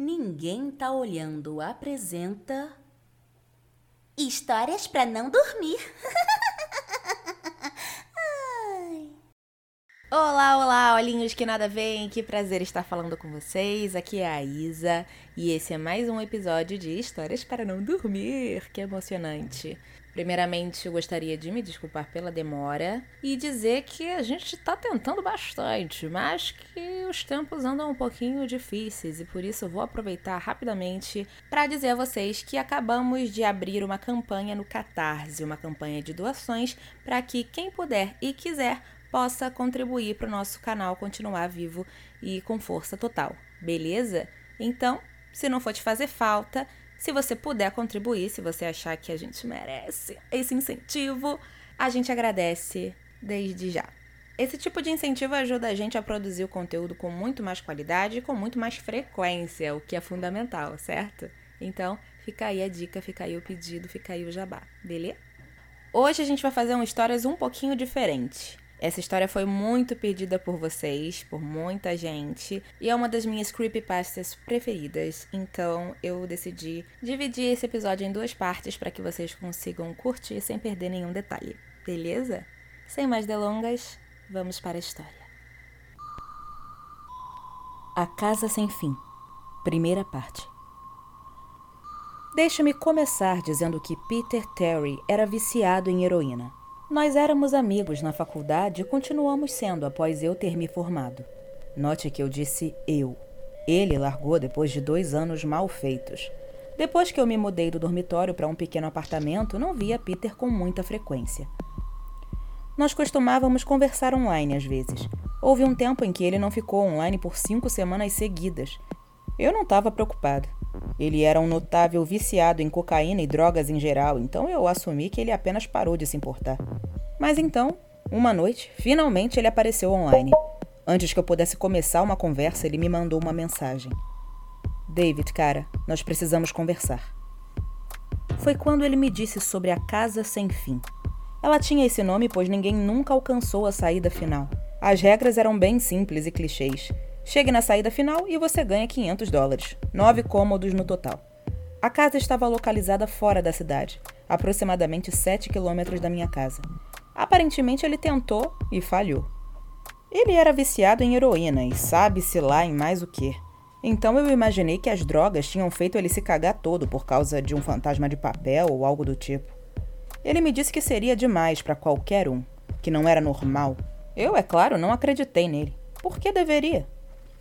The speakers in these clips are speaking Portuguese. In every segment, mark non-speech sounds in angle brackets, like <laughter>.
Ninguém tá olhando apresenta Histórias para não dormir. <laughs> Olá, olá, olhinhos que nada veem, que prazer estar falando com vocês. Aqui é a Isa e esse é mais um episódio de Histórias para não dormir. Que emocionante. Primeiramente, eu gostaria de me desculpar pela demora e dizer que a gente está tentando bastante, mas que os tempos andam um pouquinho difíceis e por isso vou aproveitar rapidamente para dizer a vocês que acabamos de abrir uma campanha no Catarse, uma campanha de doações para que quem puder e quiser possa contribuir para o nosso canal continuar vivo e com força total, beleza? Então, se não for te fazer falta, se você puder contribuir, se você achar que a gente merece esse incentivo, a gente agradece desde já. Esse tipo de incentivo ajuda a gente a produzir o conteúdo com muito mais qualidade e com muito mais frequência, o que é fundamental, certo? Então, fica aí a dica, fica aí o pedido, fica aí o jabá, beleza? Hoje a gente vai fazer uma histórias um pouquinho diferente. Essa história foi muito pedida por vocês, por muita gente, e é uma das minhas creepypastas preferidas, então eu decidi dividir esse episódio em duas partes para que vocês consigam curtir sem perder nenhum detalhe, beleza? Sem mais delongas, vamos para a história. A Casa Sem Fim Primeira parte Deixa-me começar dizendo que Peter Terry era viciado em heroína. Nós éramos amigos na faculdade e continuamos sendo após eu ter me formado. Note que eu disse eu. Ele largou depois de dois anos mal feitos. Depois que eu me mudei do dormitório para um pequeno apartamento, não via Peter com muita frequência. Nós costumávamos conversar online às vezes. Houve um tempo em que ele não ficou online por cinco semanas seguidas. Eu não estava preocupado. Ele era um notável viciado em cocaína e drogas em geral, então eu assumi que ele apenas parou de se importar. Mas então, uma noite, finalmente ele apareceu online. Antes que eu pudesse começar uma conversa, ele me mandou uma mensagem. David, cara, nós precisamos conversar. Foi quando ele me disse sobre a Casa Sem Fim. Ela tinha esse nome pois ninguém nunca alcançou a saída final. As regras eram bem simples e clichês. Chegue na saída final e você ganha 500 dólares, nove cômodos no total. A casa estava localizada fora da cidade, aproximadamente 7 quilômetros da minha casa. Aparentemente ele tentou e falhou. Ele era viciado em heroína e sabe-se lá em mais o que. Então eu imaginei que as drogas tinham feito ele se cagar todo por causa de um fantasma de papel ou algo do tipo. Ele me disse que seria demais para qualquer um, que não era normal. Eu, é claro, não acreditei nele. Por que deveria?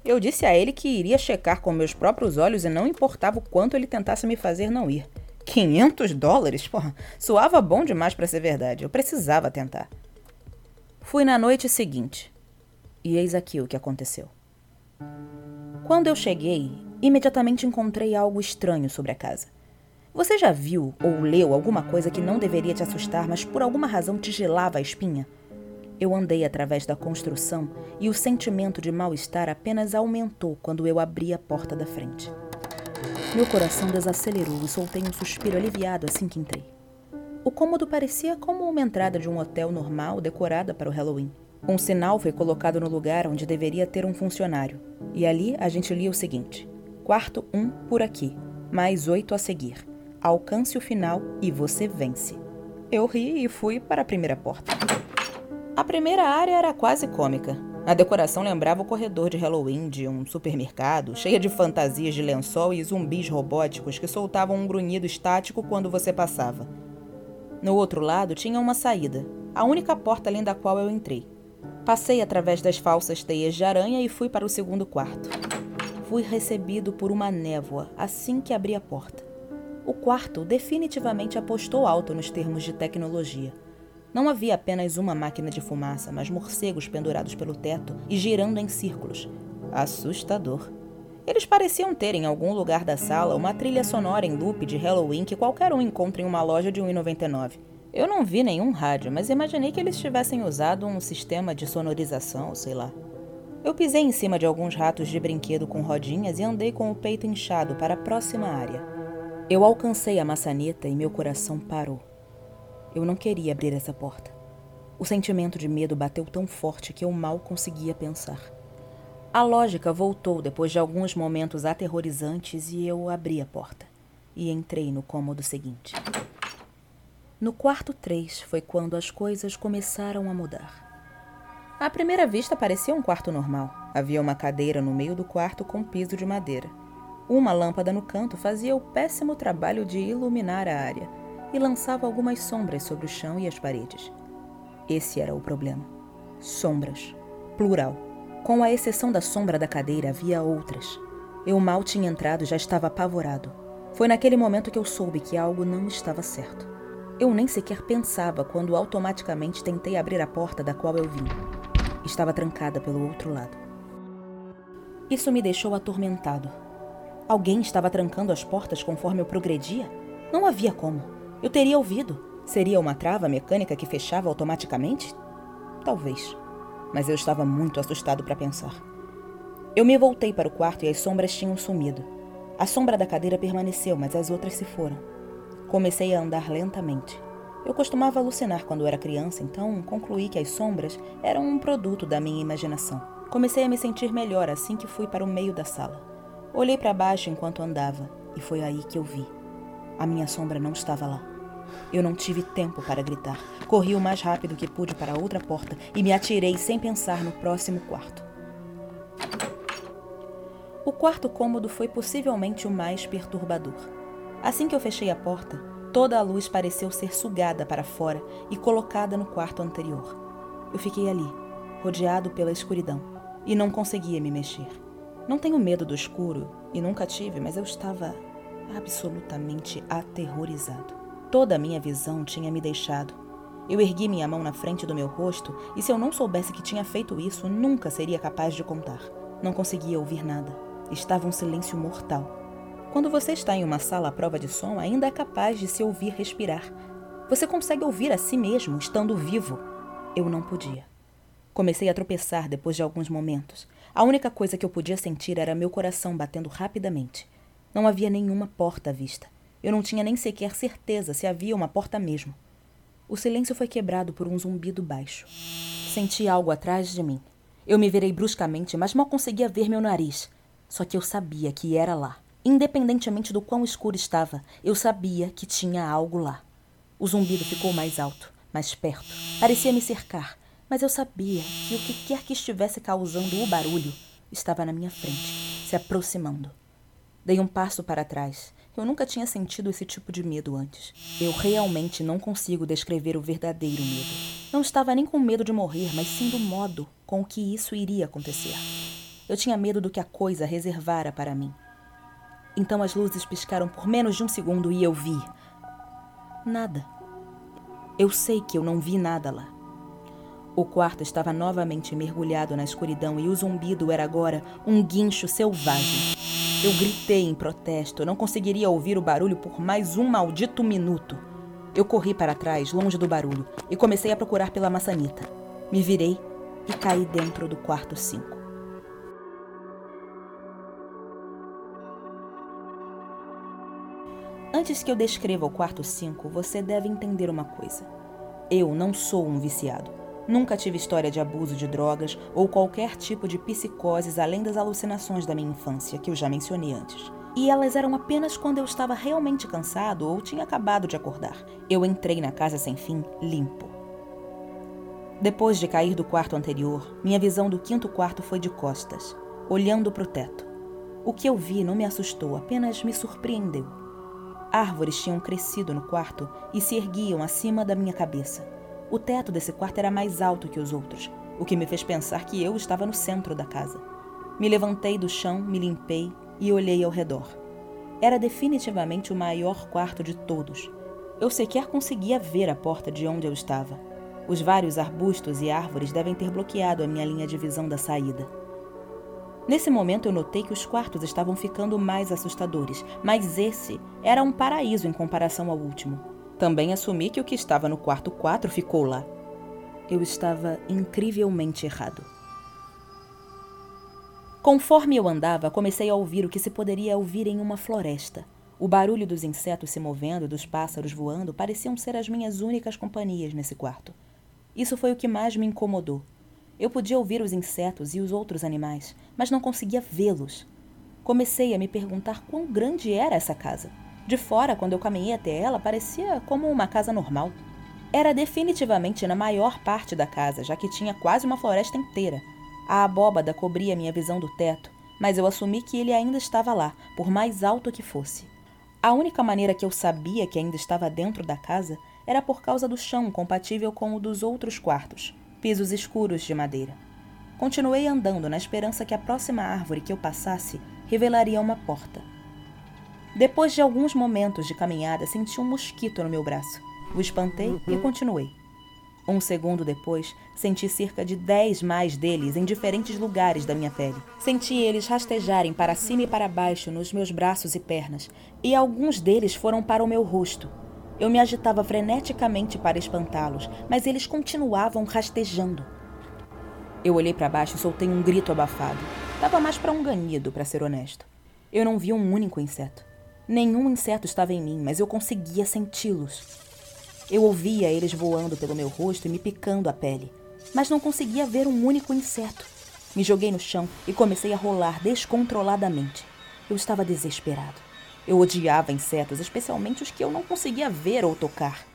Eu disse a ele que iria checar com meus próprios olhos e não importava o quanto ele tentasse me fazer não ir. 500 dólares? Porra, soava bom demais para ser verdade. Eu precisava tentar. Fui na noite seguinte. E eis aqui o que aconteceu. Quando eu cheguei, imediatamente encontrei algo estranho sobre a casa. Você já viu ou leu alguma coisa que não deveria te assustar, mas por alguma razão te gelava a espinha? Eu andei através da construção e o sentimento de mal-estar apenas aumentou quando eu abri a porta da frente. Meu coração desacelerou e soltei um suspiro aliviado assim que entrei. O cômodo parecia como uma entrada de um hotel normal decorada para o Halloween. Um sinal foi colocado no lugar onde deveria ter um funcionário, e ali a gente lia o seguinte: Quarto 1 um por aqui, mais oito a seguir. Alcance o final e você vence. Eu ri e fui para a primeira porta. A primeira área era quase cômica. A decoração lembrava o corredor de Halloween de um supermercado, cheia de fantasias de lençol e zumbis robóticos que soltavam um grunhido estático quando você passava. No outro lado tinha uma saída, a única porta além da qual eu entrei. Passei através das falsas teias de aranha e fui para o segundo quarto. Fui recebido por uma névoa assim que abri a porta. O quarto definitivamente apostou alto nos termos de tecnologia. Não havia apenas uma máquina de fumaça, mas morcegos pendurados pelo teto e girando em círculos. Assustador. Eles pareciam ter em algum lugar da sala uma trilha sonora em loop de Halloween que qualquer um encontra em uma loja de 1,99. Eu não vi nenhum rádio, mas imaginei que eles tivessem usado um sistema de sonorização, sei lá. Eu pisei em cima de alguns ratos de brinquedo com rodinhas e andei com o peito inchado para a próxima área. Eu alcancei a maçaneta e meu coração parou. Eu não queria abrir essa porta. O sentimento de medo bateu tão forte que eu mal conseguia pensar. A lógica voltou depois de alguns momentos aterrorizantes e eu abri a porta e entrei no cômodo seguinte. No quarto 3 foi quando as coisas começaram a mudar. À primeira vista parecia um quarto normal. Havia uma cadeira no meio do quarto com piso de madeira. Uma lâmpada no canto fazia o péssimo trabalho de iluminar a área e lançava algumas sombras sobre o chão e as paredes. Esse era o problema. Sombras. Plural. Com a exceção da sombra da cadeira, havia outras. Eu mal tinha entrado e já estava apavorado. Foi naquele momento que eu soube que algo não estava certo. Eu nem sequer pensava quando automaticamente tentei abrir a porta da qual eu vim estava trancada pelo outro lado. Isso me deixou atormentado. Alguém estava trancando as portas conforme eu progredia? Não havia como. Eu teria ouvido. Seria uma trava mecânica que fechava automaticamente? Talvez. Mas eu estava muito assustado para pensar. Eu me voltei para o quarto e as sombras tinham sumido. A sombra da cadeira permaneceu, mas as outras se foram. Comecei a andar lentamente. Eu costumava alucinar quando era criança, então concluí que as sombras eram um produto da minha imaginação. Comecei a me sentir melhor assim que fui para o meio da sala. Olhei para baixo enquanto andava e foi aí que eu vi. A minha sombra não estava lá. Eu não tive tempo para gritar. Corri o mais rápido que pude para outra porta e me atirei sem pensar no próximo quarto. O quarto cômodo foi possivelmente o mais perturbador. Assim que eu fechei a porta, Toda a luz pareceu ser sugada para fora e colocada no quarto anterior. Eu fiquei ali, rodeado pela escuridão, e não conseguia me mexer. Não tenho medo do escuro e nunca tive, mas eu estava absolutamente aterrorizado. Toda a minha visão tinha me deixado. Eu ergui minha mão na frente do meu rosto e, se eu não soubesse que tinha feito isso, nunca seria capaz de contar. Não conseguia ouvir nada. Estava um silêncio mortal. Quando você está em uma sala à prova de som, ainda é capaz de se ouvir respirar. Você consegue ouvir a si mesmo estando vivo. Eu não podia. Comecei a tropeçar depois de alguns momentos. A única coisa que eu podia sentir era meu coração batendo rapidamente. Não havia nenhuma porta à vista. Eu não tinha nem sequer certeza se havia uma porta mesmo. O silêncio foi quebrado por um zumbido baixo. Senti algo atrás de mim. Eu me virei bruscamente, mas mal conseguia ver meu nariz. Só que eu sabia que era lá. Independentemente do quão escuro estava, eu sabia que tinha algo lá. O zumbido ficou mais alto, mais perto. Parecia me cercar, mas eu sabia que o que quer que estivesse causando o barulho estava na minha frente, se aproximando. Dei um passo para trás. Eu nunca tinha sentido esse tipo de medo antes. Eu realmente não consigo descrever o verdadeiro medo. Não estava nem com medo de morrer, mas sim do modo com que isso iria acontecer. Eu tinha medo do que a coisa reservara para mim. Então as luzes piscaram por menos de um segundo e eu vi. Nada. Eu sei que eu não vi nada lá. O quarto estava novamente mergulhado na escuridão e o zumbido era agora um guincho selvagem. Eu gritei em protesto, não conseguiria ouvir o barulho por mais um maldito minuto. Eu corri para trás, longe do barulho, e comecei a procurar pela maçaneta. Me virei e caí dentro do quarto 5. Antes que eu descreva o quarto 5, você deve entender uma coisa. Eu não sou um viciado. Nunca tive história de abuso de drogas ou qualquer tipo de psicoses além das alucinações da minha infância, que eu já mencionei antes. E elas eram apenas quando eu estava realmente cansado ou tinha acabado de acordar. Eu entrei na casa sem fim limpo. Depois de cair do quarto anterior, minha visão do quinto quarto foi de costas, olhando para o teto. O que eu vi não me assustou, apenas me surpreendeu. Árvores tinham crescido no quarto e se erguiam acima da minha cabeça. O teto desse quarto era mais alto que os outros, o que me fez pensar que eu estava no centro da casa. Me levantei do chão, me limpei e olhei ao redor. Era definitivamente o maior quarto de todos. Eu sequer conseguia ver a porta de onde eu estava. Os vários arbustos e árvores devem ter bloqueado a minha linha de visão da saída. Nesse momento eu notei que os quartos estavam ficando mais assustadores, mas esse era um paraíso em comparação ao último. Também assumi que o que estava no quarto 4 ficou lá. Eu estava incrivelmente errado. Conforme eu andava, comecei a ouvir o que se poderia ouvir em uma floresta. O barulho dos insetos se movendo e dos pássaros voando pareciam ser as minhas únicas companhias nesse quarto. Isso foi o que mais me incomodou. Eu podia ouvir os insetos e os outros animais, mas não conseguia vê-los. Comecei a me perguntar quão grande era essa casa. De fora, quando eu caminhei até ela, parecia como uma casa normal. Era definitivamente na maior parte da casa, já que tinha quase uma floresta inteira. A abóbada cobria minha visão do teto, mas eu assumi que ele ainda estava lá, por mais alto que fosse. A única maneira que eu sabia que ainda estava dentro da casa era por causa do chão compatível com o dos outros quartos, pisos escuros de madeira. Continuei andando na esperança que a próxima árvore que eu passasse revelaria uma porta. Depois de alguns momentos de caminhada, senti um mosquito no meu braço. O espantei e continuei. Um segundo depois, senti cerca de dez mais deles em diferentes lugares da minha pele. Senti eles rastejarem para cima e para baixo nos meus braços e pernas, e alguns deles foram para o meu rosto, eu me agitava freneticamente para espantá-los, mas eles continuavam rastejando. Eu olhei para baixo e soltei um grito abafado. Dava mais para um ganido, para ser honesto. Eu não vi um único inseto. Nenhum inseto estava em mim, mas eu conseguia senti-los. Eu ouvia eles voando pelo meu rosto e me picando a pele, mas não conseguia ver um único inseto. Me joguei no chão e comecei a rolar descontroladamente. Eu estava desesperado. Eu odiava insetos, especialmente os que eu não conseguia ver ou tocar.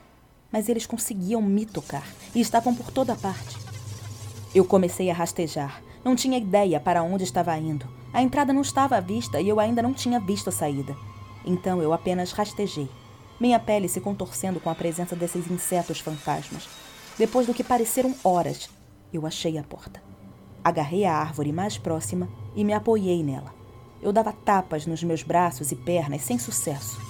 Mas eles conseguiam me tocar e estavam por toda parte. Eu comecei a rastejar. Não tinha ideia para onde estava indo. A entrada não estava à vista e eu ainda não tinha visto a saída. Então eu apenas rastejei, minha pele se contorcendo com a presença desses insetos fantasmas. Depois do que pareceram horas, eu achei a porta. Agarrei a árvore mais próxima e me apoiei nela. Eu dava tapas nos meus braços e pernas sem sucesso.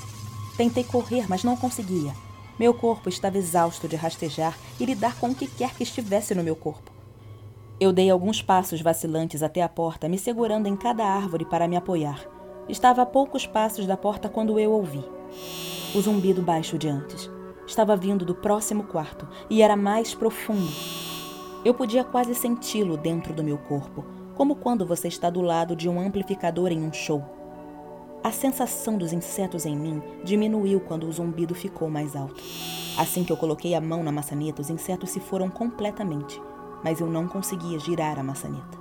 Tentei correr, mas não conseguia. Meu corpo estava exausto de rastejar e lidar com o que quer que estivesse no meu corpo. Eu dei alguns passos vacilantes até a porta, me segurando em cada árvore para me apoiar. Estava a poucos passos da porta quando eu ouvi. O zumbido baixo de antes. Estava vindo do próximo quarto e era mais profundo. Eu podia quase senti-lo dentro do meu corpo, como quando você está do lado de um amplificador em um show. A sensação dos insetos em mim diminuiu quando o zumbido ficou mais alto. Assim que eu coloquei a mão na maçaneta, os insetos se foram completamente, mas eu não conseguia girar a maçaneta.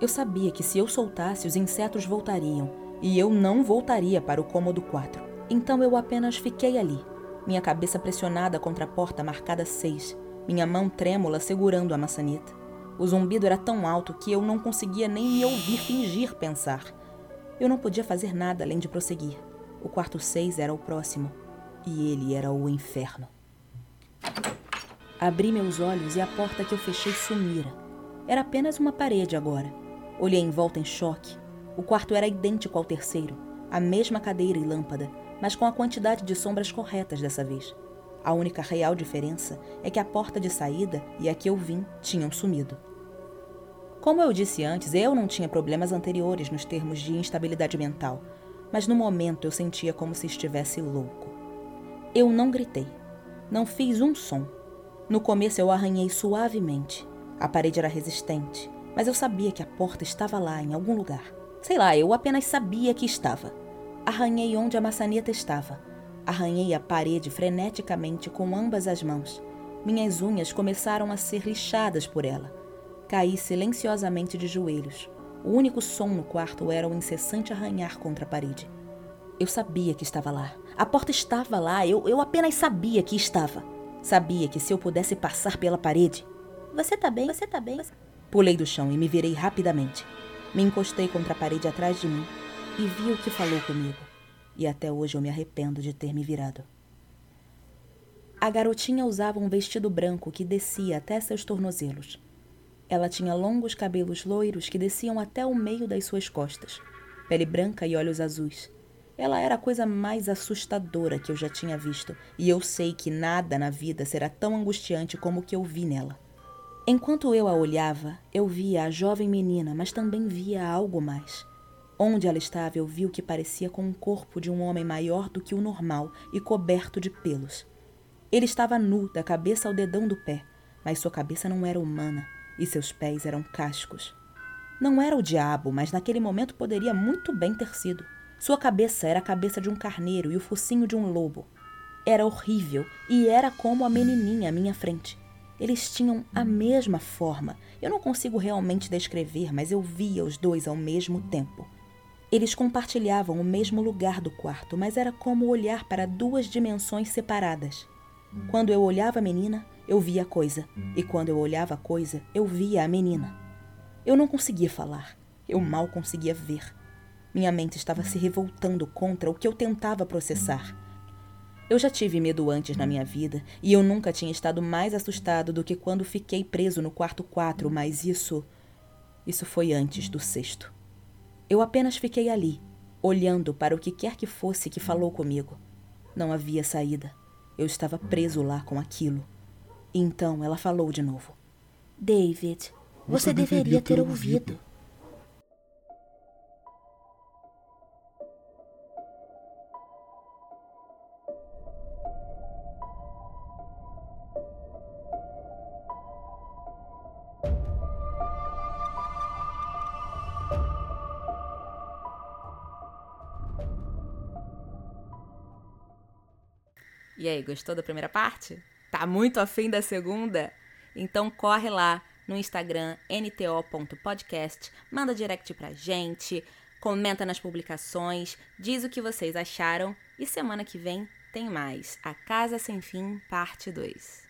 Eu sabia que se eu soltasse, os insetos voltariam, e eu não voltaria para o cômodo 4. Então eu apenas fiquei ali, minha cabeça pressionada contra a porta marcada 6, minha mão trêmula segurando a maçaneta. O zumbido era tão alto que eu não conseguia nem me ouvir fingir pensar. Eu não podia fazer nada além de prosseguir. O quarto seis era o próximo, e ele era o inferno. Abri meus olhos e a porta que eu fechei sumira. Era apenas uma parede agora. Olhei em volta em choque. O quarto era idêntico ao terceiro, a mesma cadeira e lâmpada, mas com a quantidade de sombras corretas dessa vez. A única real diferença é que a porta de saída e a que eu vim tinham sumido. Como eu disse antes, eu não tinha problemas anteriores nos termos de instabilidade mental, mas no momento eu sentia como se estivesse louco. Eu não gritei, não fiz um som. No começo eu arranhei suavemente. A parede era resistente, mas eu sabia que a porta estava lá em algum lugar. Sei lá, eu apenas sabia que estava. Arranhei onde a maçaneta estava, Arranhei a parede freneticamente com ambas as mãos. Minhas unhas começaram a ser lixadas por ela. Caí silenciosamente de joelhos. O único som no quarto era o incessante arranhar contra a parede. Eu sabia que estava lá. A porta estava lá. Eu, eu apenas sabia que estava. Sabia que se eu pudesse passar pela parede. Você tá bem? Você tá bem? Pulei do chão e me virei rapidamente. Me encostei contra a parede atrás de mim e vi o que falou comigo e até hoje eu me arrependo de ter me virado. A garotinha usava um vestido branco que descia até seus tornozelos. Ela tinha longos cabelos loiros que desciam até o meio das suas costas, pele branca e olhos azuis. Ela era a coisa mais assustadora que eu já tinha visto, e eu sei que nada na vida será tão angustiante como o que eu vi nela. Enquanto eu a olhava, eu via a jovem menina, mas também via algo mais. Onde ela estava, eu vi o que parecia com o corpo de um homem maior do que o normal e coberto de pelos. Ele estava nu, da cabeça ao dedão do pé, mas sua cabeça não era humana e seus pés eram cascos. Não era o diabo, mas naquele momento poderia muito bem ter sido. Sua cabeça era a cabeça de um carneiro e o focinho de um lobo. Era horrível e era como a menininha à minha frente. Eles tinham a mesma forma. Eu não consigo realmente descrever, mas eu via os dois ao mesmo tempo. Eles compartilhavam o mesmo lugar do quarto, mas era como olhar para duas dimensões separadas. Quando eu olhava a menina, eu via a coisa, e quando eu olhava a coisa, eu via a menina. Eu não conseguia falar, eu mal conseguia ver. Minha mente estava se revoltando contra o que eu tentava processar. Eu já tive medo antes na minha vida e eu nunca tinha estado mais assustado do que quando fiquei preso no quarto 4, mas isso. Isso foi antes do sexto. Eu apenas fiquei ali, olhando para o que quer que fosse que falou comigo. Não havia saída. Eu estava preso lá com aquilo. E então ela falou de novo. David, você, você deveria ter ouvido. ouvido. E aí, gostou da primeira parte? Tá muito afim da segunda? Então corre lá no Instagram nto.podcast, manda direct pra gente, comenta nas publicações, diz o que vocês acharam e semana que vem tem mais. A Casa Sem Fim, parte 2.